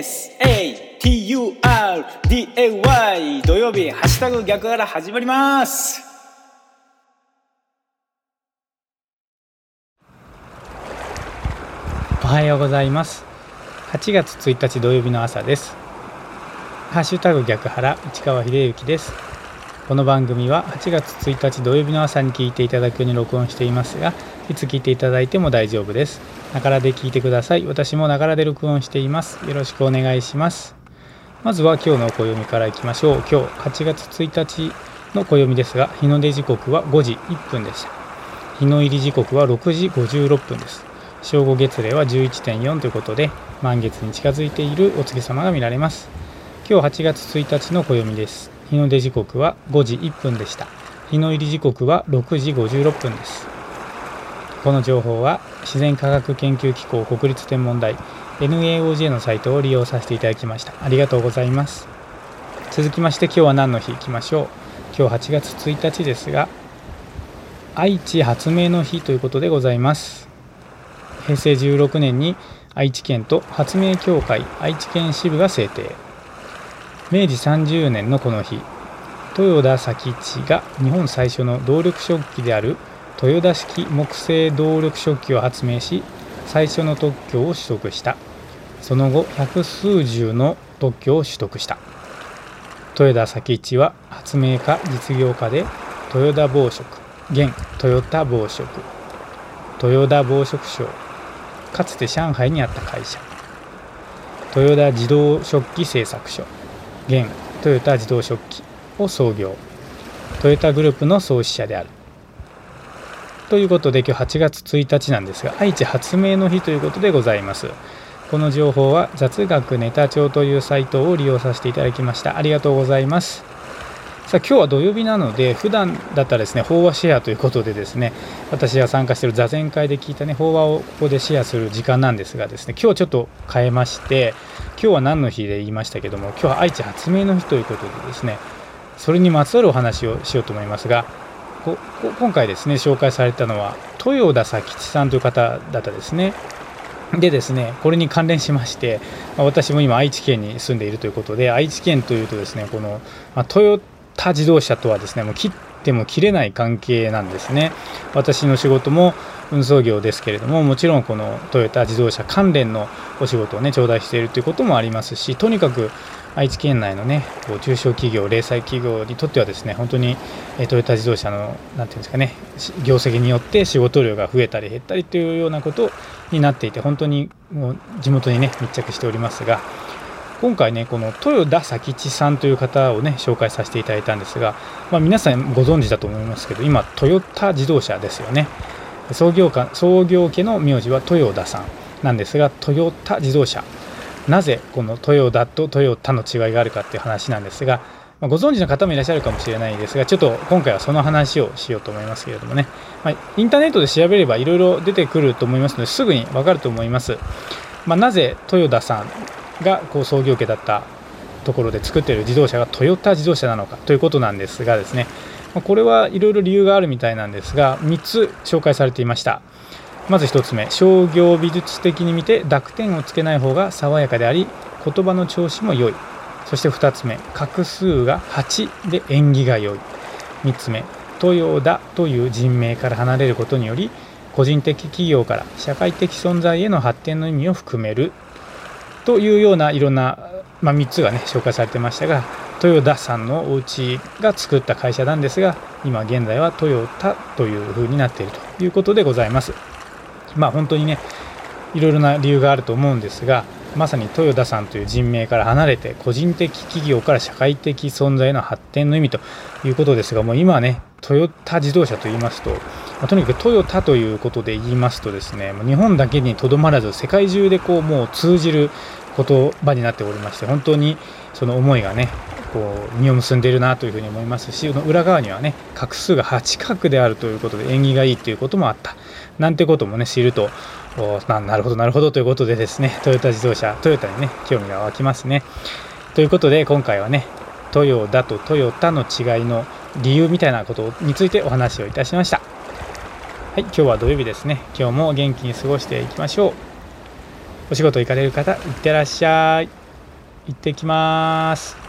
SATURDAY 土曜日ハッシュタグ逆から始まります。おはようございます。8月1日土曜日の朝です。ハッシュタグ逆腹市川秀幸です。この番組は8月1日土曜日の朝に聞いていただくように録音していますがいつ聞いていただいても大丈夫です。ながらで聞いてください。私もながらで録音しています。よろしくお願いします。まずは今日の暦からいきましょう。今日8月1日の暦ですが日の出時刻は5時1分でした。日の入り時刻は6時56分です。正午月齢は11.4ということで満月に近づいているお月様が見られます。今日8月1日の暦です。日の出時刻は5時1分でした。日の入り時刻は6時56分です。この情報は自然科学研究機構国立天文台 NAOJ のサイトを利用させていただきました。ありがとうございます。続きまして今日は何の日いきましょう。今日8月1日ですが愛知発明の日ということでございます。平成16年に愛知県と発明協会愛知県支部が制定。明治30年のこの日豊田佐吉が日本最初の動力食器である豊田式木製動力食器を発明し最初の特許を取得した。その後百数十の特許を取得した。豊田佐吉は発明家実業家で豊田紡織現トヨタ紡織豊田紡織省かつて上海にあった会社。豊田自動食器製作所。現トヨタ自動食器を創業。トヨタグループの創始者である。ということで今日8月1日なんですが愛知発明の日ということでございます。この情報は雑学ネタ帳というサイトを利用させていただきました。ありがとうございます。さあ今日は土曜日なので普段だったらですね法話シェアということでですね私が参加している座禅会で聞いたね法話をここでシェアする時間なんですがですね今日ちょっと変えまして今日は何の日で言いましたけども今日は愛知発明の日ということでですねそれにまつわるお話をしようと思いますがこ今回ですね紹介されたのは豊田佐吉さんという方だったですね。でですねこれに関連しまして、ま私も今愛知県に住んでいるということで愛知県というとですねこの、まトヨタ自動車とはですねもう切っても切れない関係なんですね。私の仕事も運送業ですけれどももちろんこのトヨタ自動車関連のお仕事をね頂戴しているということもありますしとにかく愛知県内のねこう中小企業零細企業にとってはですね本当にトヨタ自動車の何て言うんですかね業績によって仕事量が増えたり減ったりというようなことになっていて本当にもう地元にね密着しておりますが今回ねこの豊田佐吉さんという方をね紹介させていただいたんですが、まあ、皆さんご存知だと思いますけど今トヨタ自動車ですよね。創業家創業家の名字は豊田さんなんですがトヨタ自動車。なぜこのトヨタとトヨタの違いがあるかっていう話なんですが、ま、ご存知の方もいらっしゃるかもしれないですがちょっと今回はその話をしようと思いますけれどもね、まあ、インターネットで調べればいろいろ出てくると思いますのですぐにわかると思います、まあ、なぜ豊田さんがこう創業家だったところで作っている自動車がトヨタ自動車なのかということなんですがですねこれはいろいろ理由があるみたいなんですが3つ紹介されていました。まず1つ目商業美術的に見て濁点をつけない方が爽やかであり言葉の調子も良い。そして2つ目画数が8で縁起が良い。3つ目豊田という人名から離れることにより個人的企業から社会的存在への発展の意味を含める。というようないろんな、まあ、3つがね紹介されてましたが豊田さんのお家が作った会社なんですが今現在はトヨタというふうになっているということでございます。まあ本当にねいろいろな理由があると思うんですがまさに豊田さんという人名から離れて個人的企業から社会的存在の発展の意味ということですがもう今はねトヨタ自動車と言いますと、ま、とにかくトヨタということで言いますとですね日本だけにとどまらず世界中でこうもう通じる言葉になっておりまして本当にその思いがねこう実を結んでいるなというふうに思いますし裏側にはね画数が8画であるということで縁起がいいということもあった。なんてこともね知るとななるほどなるほどということでですねトヨタ自動車トヨタにね興味が湧きますね。ということで今回はねトヨタとトヨタの違いの理由みたいなことについてお話をいたしました。はい今日は土曜日ですね。今日も元気に過ごしていきましょう。お仕事行かれる方いってらっしゃい。行ってきます。